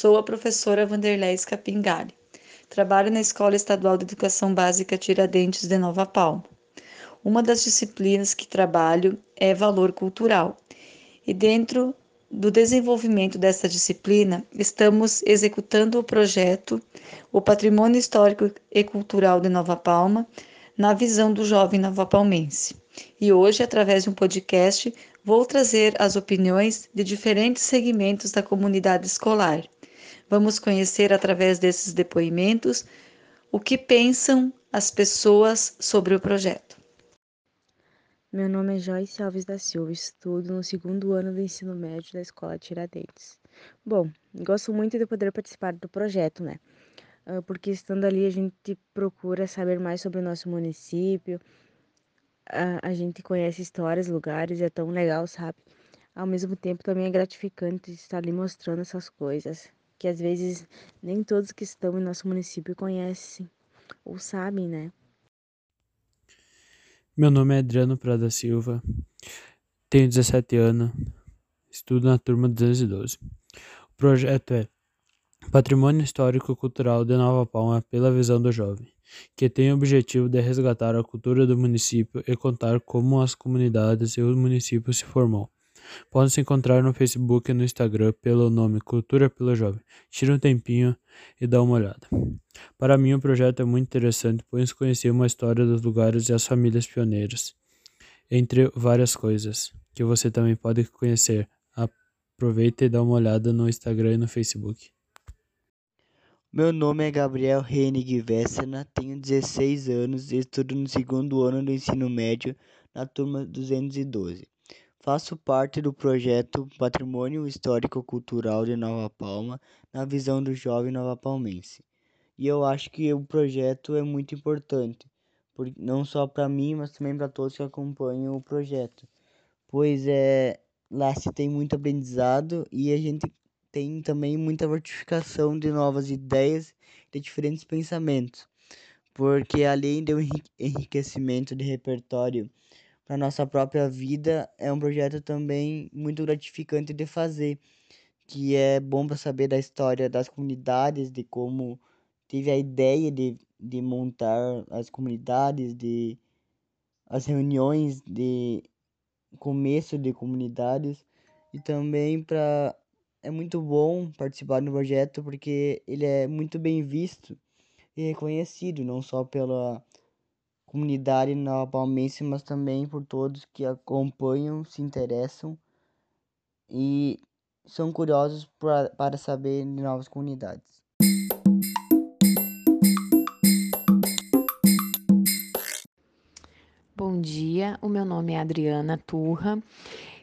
Sou a professora Vanderlei Scapingali. Trabalho na Escola Estadual de Educação Básica Tiradentes de Nova Palma. Uma das disciplinas que trabalho é valor cultural. E dentro do desenvolvimento desta disciplina, estamos executando o projeto O Patrimônio Histórico e Cultural de Nova Palma, na visão do jovem novapalmense. E hoje, através de um podcast, vou trazer as opiniões de diferentes segmentos da comunidade escolar. Vamos conhecer através desses depoimentos o que pensam as pessoas sobre o projeto. Meu nome é Joyce Alves da Silva, estudo no segundo ano do ensino médio da Escola Tiradentes. Bom, gosto muito de poder participar do projeto, né? Ah, porque estando ali a gente procura saber mais sobre o nosso município, a, gente conhece histórias, lugares, é tão legal, sabe? Ao mesmo tempo também é gratificante estar ali mostrando essas coisas, que às vezes nem todos que estão em nosso município conhecem ou sabem, né? Meu nome é Adriano Prada Silva, tenho 17 anos, estudo na turma 212. O projeto é Patrimônio Histórico Cultural de Nova Palma pela visão do jovem, que tem o objetivo de resgatar a cultura do município e contar como as comunidades e o município se formou. Pode se encontrar no Facebook e no Instagram pelo nome Cultura pelo Jovem. Tira um tempinho e dá uma olhada. Para mim, o projeto é muito interessante, pois conheci uma história dos lugares e as famílias pioneiras, entre várias coisas que você também pode conhecer. Aproveita e dá uma olhada no Instagram e no Facebook. Meu nome é Gabriel Hennig Vessena, tenho 16 anos e estudo no segundo ano do ensino médio na turma 212. Faço parte do projeto Patrimônio Histórico-Cultural de Nova Palma na visão do jovem novapalmense. E eu acho que o projeto é muito importante, não só para mim, mas também para todos que acompanham o projeto. Pois é, lá se tem muito aprendizado e a gente tem também muita fortificação de novas ideias, de diferentes pensamentos. Porque além do enriquecimento de repertório na nossa própria vida, é um projeto também muito gratificante de fazer, que é bom para saber da história das comunidades, de como teve a ideia de, de montar as comunidades, de as reuniões de começo de comunidades. E também para é muito bom participar do projeto porque ele é muito bem visto e reconhecido não só pela comunidade novapalmense, mas também por todos que acompanham, se interessam e são curiosos pra, para saber de novas comunidades. Bom dia, o meu nome é Adriana Turra.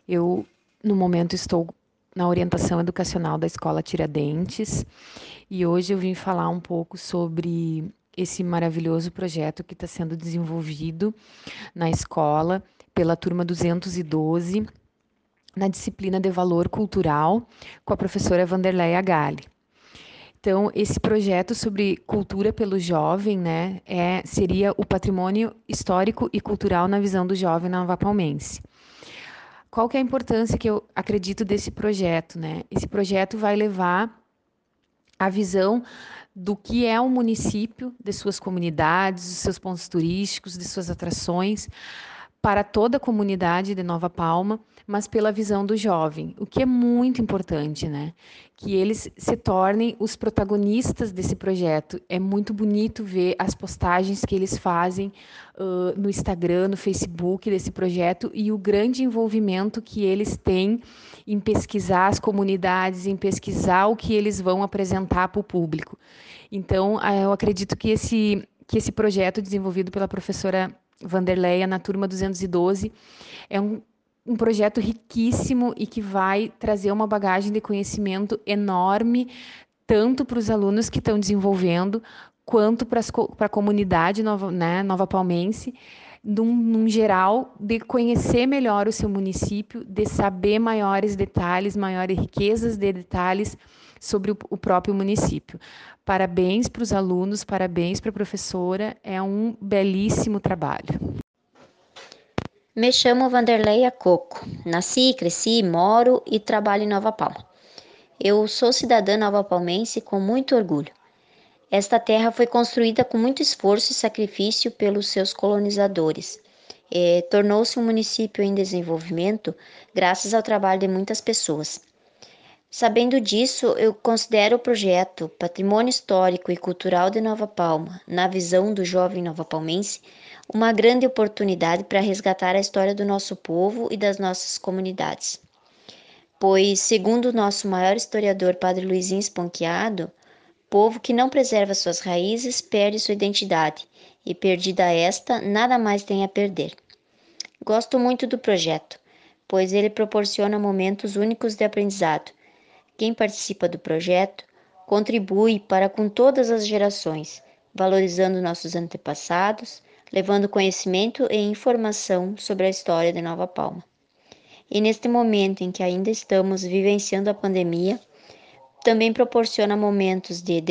Eu, no momento, estou na orientação educacional da Escola Tiradentes e hoje eu vim falar um pouco sobre esse maravilhoso projeto que está sendo desenvolvido na escola pela turma 212, na disciplina de valor cultural, com a professora Vanderleia Gale. Então, esse projeto sobre cultura pelo jovem, né, é, seria o patrimônio histórico e cultural na visão do jovem nova palmense. Qual que é a importância que eu acredito desse projeto, né? Esse projeto vai levar a visão do que é um município, de suas comunidades, dos seus pontos turísticos, de suas atrações, para toda a comunidade de Nova Palma, mas pela visão do jovem, o que é muito importante, né? Que eles se tornem os protagonistas desse projeto. É muito bonito ver as postagens que eles fazem uh, no Instagram, no Facebook desse projeto e o grande envolvimento que eles têm em pesquisar as comunidades, em pesquisar o que eles vão apresentar para o público. Então, eu acredito que esse, que esse projeto desenvolvido pela professora Vanderleia na turma 212 é um, um projeto riquíssimo e que vai trazer uma bagagem de conhecimento enorme, tanto para os alunos que estão desenvolvendo, quanto para, a comunidade nova, né, nova palmense, num, num, geral, de conhecer melhor o seu município, de saber maiores detalhes, maiores riquezas de detalhes sobre o, o próprio município. Parabéns para os alunos, parabéns para a professora, é um belíssimo trabalho. Me chamo Vanderleia Coco. Nasci, cresci, moro e trabalho em Nova Palma. Eu sou cidadã nova-palmense com muito orgulho. Esta terra foi construída com muito esforço e sacrifício pelos seus colonizadores. Tornou-se um município em desenvolvimento graças ao trabalho de muitas pessoas. Sabendo disso, eu considero o projeto Patrimônio Histórico e Cultural de Nova Palma, na visão do jovem nova palmense, uma grande oportunidade para resgatar a história do nosso povo e das nossas comunidades. Pois, segundo o nosso maior historiador, Padre Luizinho Esponquiado, povo que não preserva suas raízes perde sua identidade, e perdida esta, nada mais tem a perder. Gosto muito do projeto, pois ele proporciona momentos únicos de aprendizado. Quem participa do projeto contribui para com todas as gerações, valorizando nossos antepassados, levando conhecimento e informação sobre a história de Nova Palma. E neste momento em que ainda estamos vivenciando a pandemia, também proporciona momentos de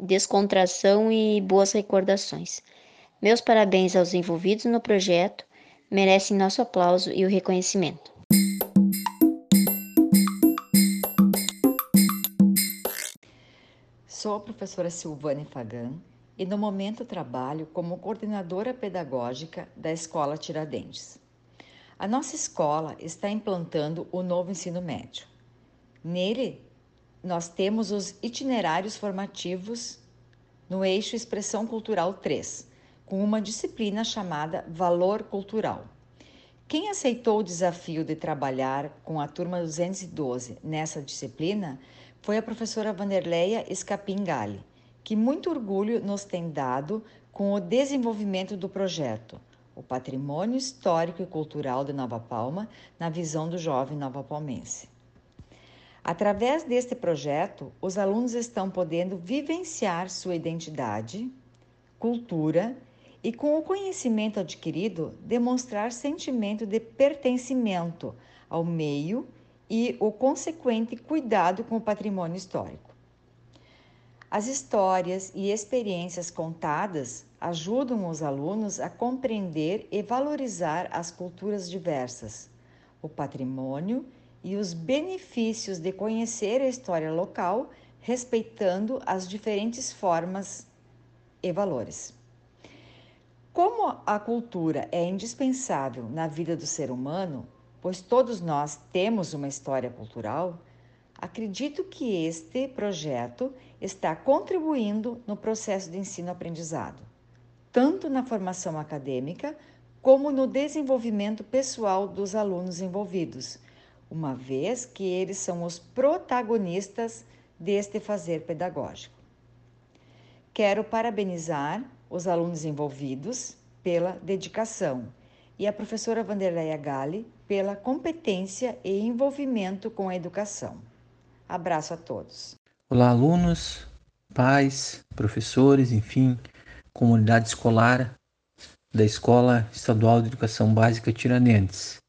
descontração e boas recordações. Meus parabéns aos envolvidos no projeto, merecem nosso aplauso e o reconhecimento. Sou a professora Silvane Fagan e no momento trabalho como coordenadora pedagógica da Escola Tiradentes. A nossa escola está implantando o novo ensino médio. Nele, nós temos os itinerários formativos no eixo Expressão Cultural 3, com uma disciplina chamada Valor Cultural. Quem aceitou o desafio de trabalhar com a turma 212 nessa disciplina foi a professora Vanderleia Escapingali que muito orgulho nos tem dado com o desenvolvimento do projeto, o Patrimônio Histórico e Cultural de Nova Palma, na visão do jovem nova palmense. Através deste projeto, os alunos estão podendo vivenciar sua identidade, cultura e, com o conhecimento adquirido, demonstrar sentimento de pertencimento ao meio e o consequente cuidado com o patrimônio histórico. As histórias e experiências contadas ajudam os alunos a compreender e valorizar as culturas diversas, o patrimônio e os benefícios de conhecer a história local, respeitando as diferentes formas e valores. Como a cultura é indispensável na vida do ser humano, pois todos nós temos uma história cultural, acredito que este projeto está contribuindo no processo de ensino-aprendizado, tanto na formação acadêmica como no desenvolvimento pessoal dos alunos envolvidos, uma vez que eles são os protagonistas deste fazer pedagógico. Quero parabenizar os alunos envolvidos pela dedicação e a professora Vanderleia Gale pela competência e envolvimento com a educação. Abraço a todos. Olá, alunos, pais, professores, enfim, comunidade escolar da Escola Estadual de Educação Básica Tiradentes.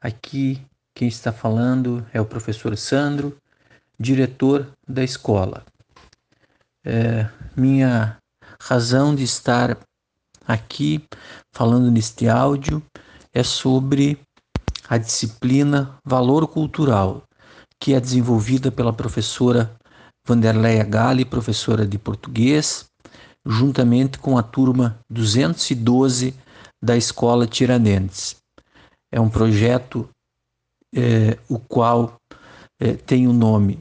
Aqui quem está falando é o professor Sandro, diretor da escola. É, minha razão de estar aqui falando neste áudio é sobre a disciplina Valor Cultural, que é desenvolvida pela professora Vanderleia Gale, professora de português, juntamente com a turma 212 da Escola Tiradentes. É um projeto é, o qual é, tem o nome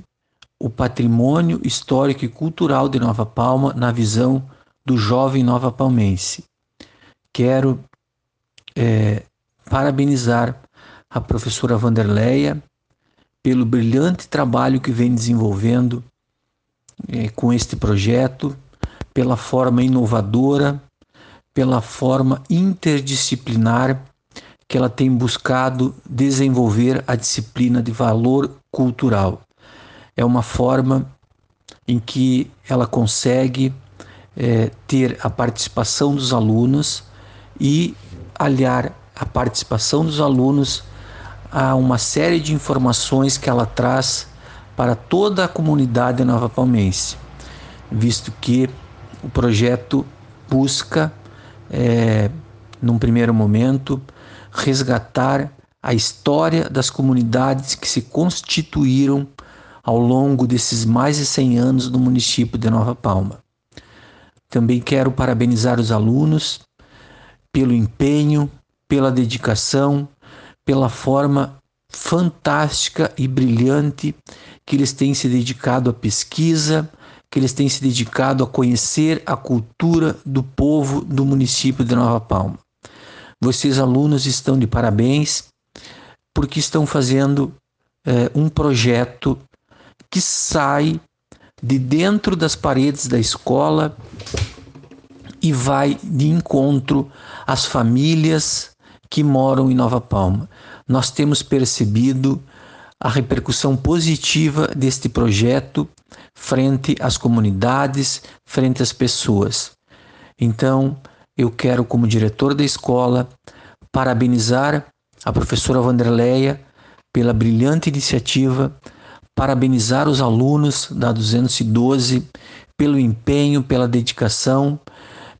O Patrimônio Histórico e Cultural de Nova Palma na visão do jovem nova palmense. Quero é, parabenizar a professora Vanderleia pelo brilhante trabalho que vem desenvolvendo é, com este projeto, pela forma inovadora, pela forma interdisciplinar que ela tem buscado desenvolver a disciplina de valor cultural. É uma forma em que ela consegue é, ter a participação dos alunos e aliar a participação dos alunos a uma série de informações que ela traz para toda a comunidade nova palmense, visto que o projeto busca, é, num primeiro momento, resgatar a história das comunidades que se constituíram ao longo desses mais de 100 anos no município de Nova Palma. Também quero parabenizar os alunos pelo empenho, pela dedicação, pela forma fantástica e brilhante que eles têm se dedicado à pesquisa, que eles têm se dedicado a conhecer a cultura do povo do município de Nova Palma. Vocês, alunos, estão de parabéns porque estão fazendo é, um projeto que sai de dentro das paredes da escola e vai de encontro às famílias que moram em Nova Palma. Nós temos percebido a repercussão positiva deste projeto frente às comunidades, frente às pessoas. Então, eu quero, como diretor da escola, parabenizar a professora Vanderleia pela brilhante iniciativa, parabenizar os alunos da 212 pelo empenho, pela dedicação,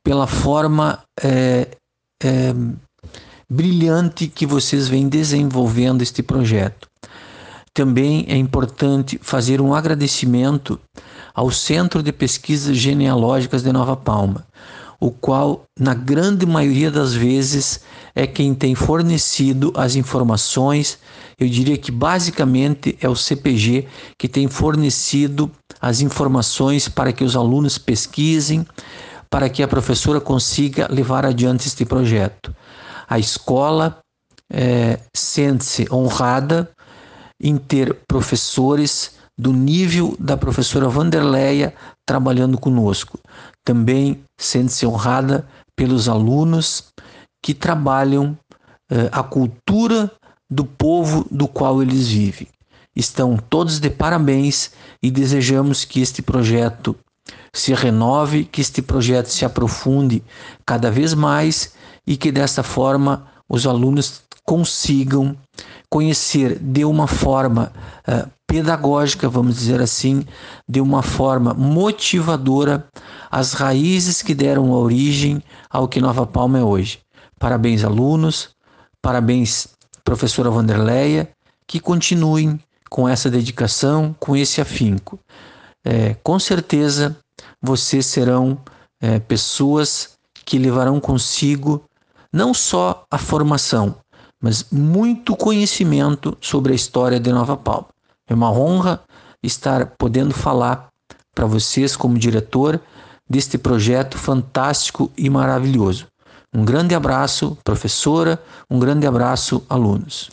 pela forma é, é, brilhante que vocês vêm desenvolvendo este projeto. Também é importante fazer um agradecimento ao Centro de Pesquisas Genealógicas de Nova Palma, o qual, na grande maioria das vezes, é quem tem fornecido as informações. Eu diria que basicamente é o CPG que tem fornecido as informações para que os alunos pesquisem, para que a professora consiga levar adiante este projeto. A escola é, sente-se honrada em ter professores do nível da professora Vanderleia trabalhando conosco. Também sente-se honrada pelos alunos que trabalham eh, a cultura do povo do qual eles vivem. Estão todos de parabéns e desejamos que este projeto se renove, que este projeto se aprofunde cada vez mais e que dessa forma os alunos consigam conhecer de uma forma uh, pedagógica, vamos dizer assim, de uma forma motivadora as raízes que deram origem ao que Nova Palma é hoje. Parabéns, alunos, parabéns, professora Vanderleia, que continuem com essa dedicação, com esse afinco. É, com certeza vocês serão é, pessoas que levarão consigo não só a formação, mas muito conhecimento sobre a história de Nova Palma. É uma honra estar podendo falar para vocês, como diretor, deste projeto fantástico e maravilhoso. Um grande abraço, professora, um grande abraço, alunos.